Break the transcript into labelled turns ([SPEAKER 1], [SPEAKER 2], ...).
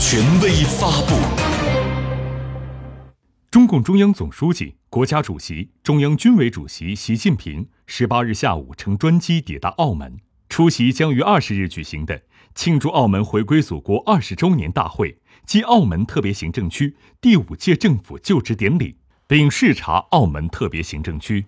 [SPEAKER 1] 权威发布。
[SPEAKER 2] 中共中央总书记国家主席中央军委主席习近平十八日下午乘专机抵达澳门出席将于二十日举行的庆祝澳门回归祖国二十周年大会暨澳门特别行政区第五届政府就职典礼并视察澳门特别行政区。